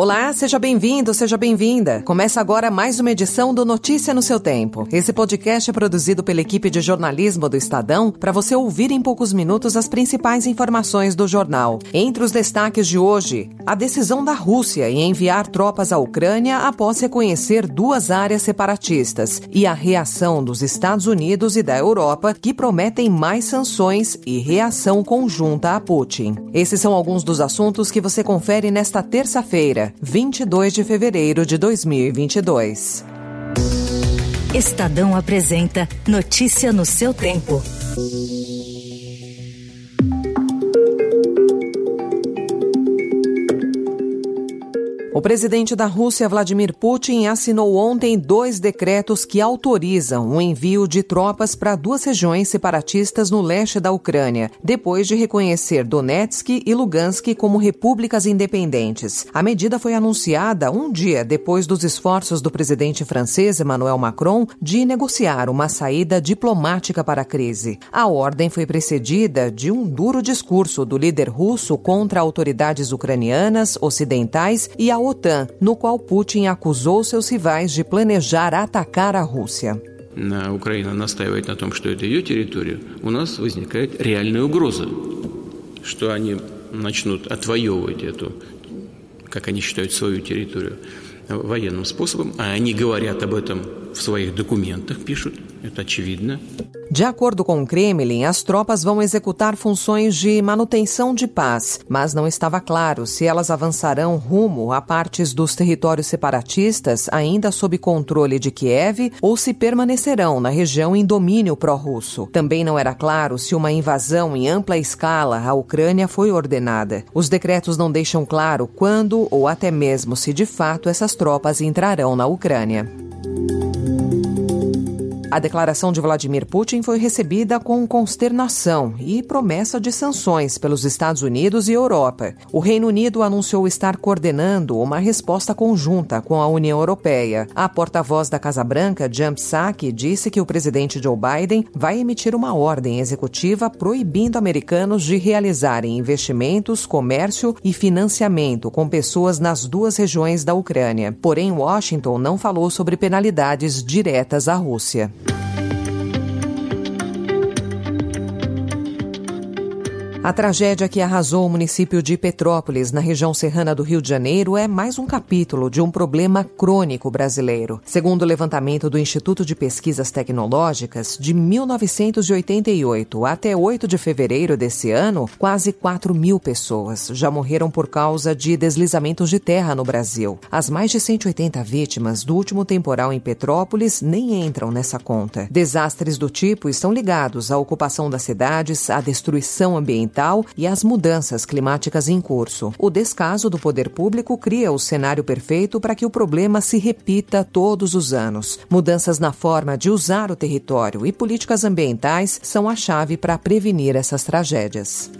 Olá, seja bem-vindo, seja bem-vinda. Começa agora mais uma edição do Notícia no seu Tempo. Esse podcast é produzido pela equipe de jornalismo do Estadão para você ouvir em poucos minutos as principais informações do jornal. Entre os destaques de hoje, a decisão da Rússia em enviar tropas à Ucrânia após reconhecer duas áreas separatistas e a reação dos Estados Unidos e da Europa que prometem mais sanções e reação conjunta a Putin. Esses são alguns dos assuntos que você confere nesta terça-feira. 22 de fevereiro de 2022. Estadão apresenta Notícia no seu tempo. O presidente da Rússia, Vladimir Putin, assinou ontem dois decretos que autorizam o envio de tropas para duas regiões separatistas no leste da Ucrânia, depois de reconhecer Donetsk e Lugansk como repúblicas independentes. A medida foi anunciada um dia depois dos esforços do presidente francês Emmanuel Macron de negociar uma saída diplomática para a crise. A ordem foi precedida de um duro discurso do líder russo contra autoridades ucranianas, ocidentais e a OTAN, no qual Putin acusou seus rivais de planejar atacar a Rússia. Украина настаивает на том, что это ее территория, у нас возникает реальная угроза, что они начнут отвоевывать эту, как они считают, свою территорию военным способом, а они говорят об этом в своих документах, пишут. De acordo com o Kremlin, as tropas vão executar funções de manutenção de paz, mas não estava claro se elas avançarão rumo a partes dos territórios separatistas ainda sob controle de Kiev ou se permanecerão na região em domínio pró-russo. Também não era claro se uma invasão em ampla escala à Ucrânia foi ordenada. Os decretos não deixam claro quando ou até mesmo se de fato essas tropas entrarão na Ucrânia. A declaração de Vladimir Putin foi recebida com consternação e promessa de sanções pelos Estados Unidos e Europa. O Reino Unido anunciou estar coordenando uma resposta conjunta com a União Europeia. A porta-voz da Casa Branca, Jan Psaki, disse que o presidente Joe Biden vai emitir uma ordem executiva proibindo americanos de realizarem investimentos, comércio e financiamento com pessoas nas duas regiões da Ucrânia. Porém, Washington não falou sobre penalidades diretas à Rússia. A tragédia que arrasou o município de Petrópolis, na região serrana do Rio de Janeiro, é mais um capítulo de um problema crônico brasileiro. Segundo o levantamento do Instituto de Pesquisas Tecnológicas, de 1988 até 8 de fevereiro desse ano, quase 4 mil pessoas já morreram por causa de deslizamentos de terra no Brasil. As mais de 180 vítimas do último temporal em Petrópolis nem entram nessa conta. Desastres do tipo estão ligados à ocupação das cidades, à destruição ambiental e as mudanças climáticas em curso. O descaso do poder público cria o cenário perfeito para que o problema se repita todos os anos. Mudanças na forma de usar o território e políticas ambientais são a chave para prevenir essas tragédias.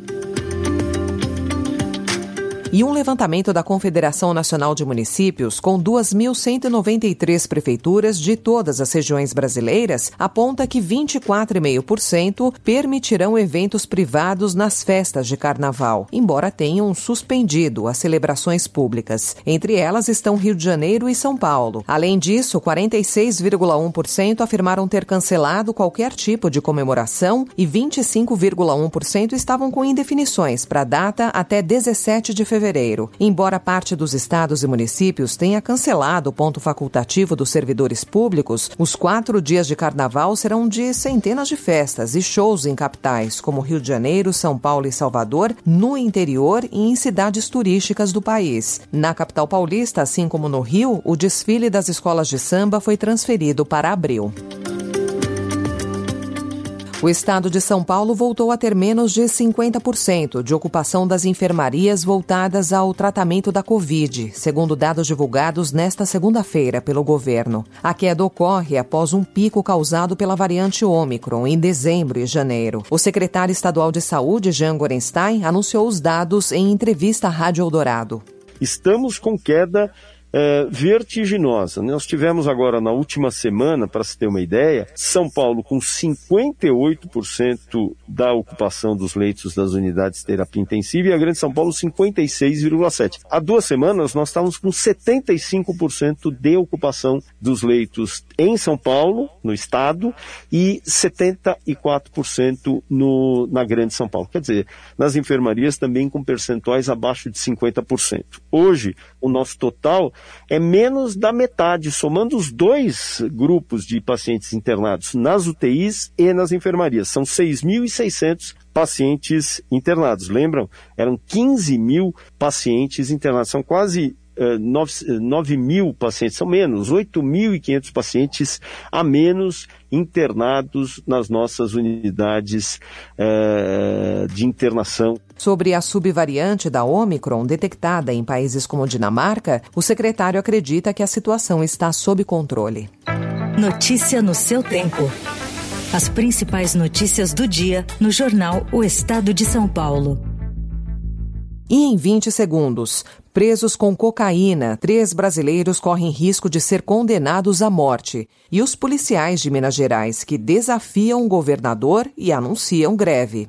E um levantamento da Confederação Nacional de Municípios, com 2.193 prefeituras de todas as regiões brasileiras, aponta que 24,5% permitirão eventos privados nas festas de carnaval, embora tenham suspendido as celebrações públicas. Entre elas estão Rio de Janeiro e São Paulo. Além disso, 46,1% afirmaram ter cancelado qualquer tipo de comemoração e 25,1% estavam com indefinições para a data até 17 de fevereiro fevereiro. Embora parte dos estados e municípios tenha cancelado o ponto facultativo dos servidores públicos, os quatro dias de carnaval serão de centenas de festas e shows em capitais como Rio de Janeiro, São Paulo e Salvador, no interior e em cidades turísticas do país. Na capital paulista, assim como no Rio, o desfile das escolas de samba foi transferido para abril. O estado de São Paulo voltou a ter menos de 50% de ocupação das enfermarias voltadas ao tratamento da Covid, segundo dados divulgados nesta segunda-feira pelo governo. A queda ocorre após um pico causado pela variante Ômicron em dezembro e janeiro. O secretário estadual de Saúde, Jean Gorenstein, anunciou os dados em entrevista à Rádio Eldorado. estamos com queda é, vertiginosa. Nós tivemos agora na última semana, para se ter uma ideia, São Paulo com 58% da ocupação dos leitos das unidades de terapia intensiva e a Grande São Paulo 56,7%. Há duas semanas nós estávamos com 75% de ocupação dos leitos em São Paulo, no estado, e 74% no, na Grande São Paulo. Quer dizer, nas enfermarias também com percentuais abaixo de 50%. Hoje, o nosso total é menos da metade, somando os dois grupos de pacientes internados nas UTIs e nas enfermarias. São 6.600 pacientes internados. Lembram? Eram 15 mil pacientes internados. São quase 9, eh, 9 mil pacientes, são menos, 8.500 pacientes a menos internados nas nossas unidades eh, de internação. Sobre a subvariante da Omicron detectada em países como Dinamarca, o secretário acredita que a situação está sob controle. Notícia no seu tempo. As principais notícias do dia no jornal O Estado de São Paulo. E em 20 segundos, presos com cocaína, três brasileiros correm risco de ser condenados à morte. E os policiais de Minas Gerais que desafiam o governador e anunciam greve.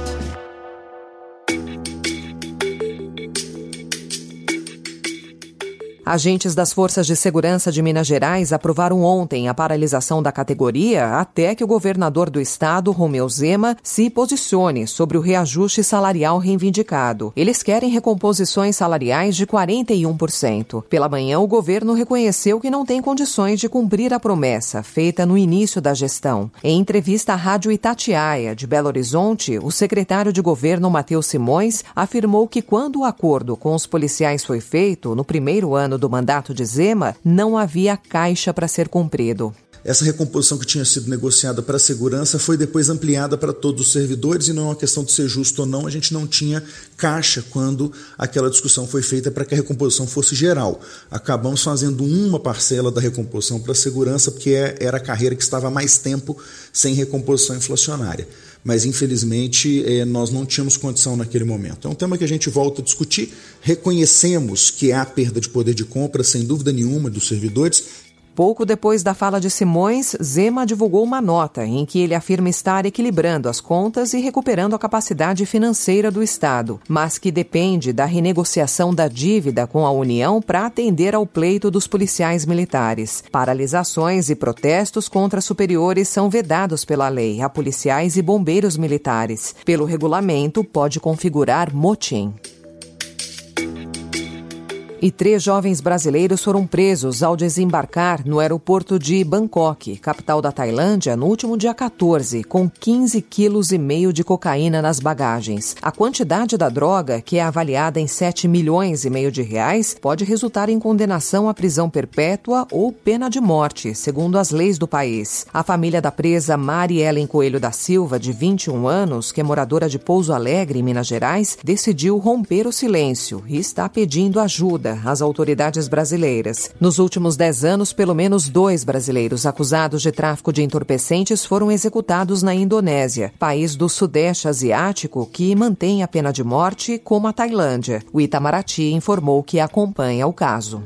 Agentes das Forças de Segurança de Minas Gerais aprovaram ontem a paralisação da categoria até que o governador do estado, Romeu Zema, se posicione sobre o reajuste salarial reivindicado. Eles querem recomposições salariais de 41%. Pela manhã, o governo reconheceu que não tem condições de cumprir a promessa feita no início da gestão. Em entrevista à Rádio Itatiaia, de Belo Horizonte, o secretário de governo, Matheus Simões, afirmou que quando o acordo com os policiais foi feito, no primeiro ano do mandato de Zema, não havia caixa para ser cumprido. Essa recomposição que tinha sido negociada para a segurança foi depois ampliada para todos os servidores e não é uma questão de ser justo ou não, a gente não tinha caixa quando aquela discussão foi feita para que a recomposição fosse geral. Acabamos fazendo uma parcela da recomposição para a segurança porque é, era a carreira que estava mais tempo sem recomposição inflacionária mas infelizmente eh, nós não tínhamos condição naquele momento. É um tema que a gente volta a discutir. Reconhecemos que há perda de poder de compra, sem dúvida nenhuma, dos servidores, Pouco depois da fala de Simões, Zema divulgou uma nota em que ele afirma estar equilibrando as contas e recuperando a capacidade financeira do Estado, mas que depende da renegociação da dívida com a União para atender ao pleito dos policiais militares. Paralisações e protestos contra superiores são vedados pela lei a policiais e bombeiros militares. Pelo regulamento, pode configurar motim e três jovens brasileiros foram presos ao desembarcar no aeroporto de Bangkok, capital da Tailândia, no último dia 14, com 15 quilos e meio de cocaína nas bagagens. A quantidade da droga, que é avaliada em 7 milhões e meio de reais, pode resultar em condenação à prisão perpétua ou pena de morte, segundo as leis do país. A família da presa Mari Ellen Coelho da Silva, de 21 anos, que é moradora de Pouso Alegre, em Minas Gerais, decidiu romper o silêncio e está pedindo ajuda às autoridades brasileiras. Nos últimos dez anos, pelo menos dois brasileiros acusados de tráfico de entorpecentes foram executados na Indonésia, país do Sudeste Asiático que mantém a pena de morte, como a Tailândia. O Itamaraty informou que acompanha o caso.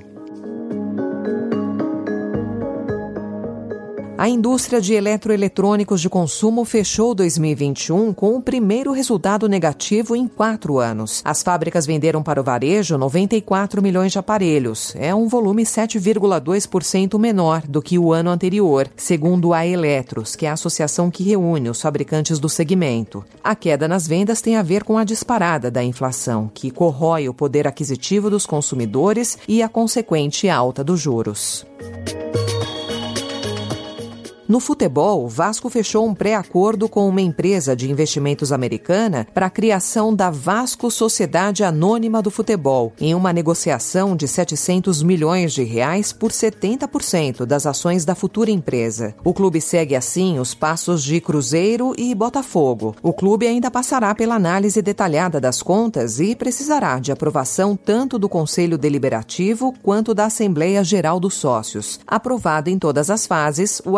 A indústria de eletroeletrônicos de consumo fechou 2021 com o primeiro resultado negativo em quatro anos. As fábricas venderam para o varejo 94 milhões de aparelhos. É um volume 7,2% menor do que o ano anterior, segundo a Eletros, que é a associação que reúne os fabricantes do segmento. A queda nas vendas tem a ver com a disparada da inflação, que corrói o poder aquisitivo dos consumidores e a consequente alta dos juros. No futebol, Vasco fechou um pré-acordo com uma empresa de investimentos americana para a criação da Vasco Sociedade Anônima do Futebol, em uma negociação de 700 milhões de reais por 70% das ações da futura empresa. O clube segue assim os passos de Cruzeiro e Botafogo. O clube ainda passará pela análise detalhada das contas e precisará de aprovação tanto do Conselho Deliberativo quanto da Assembleia Geral dos Sócios. Aprovado em todas as fases, o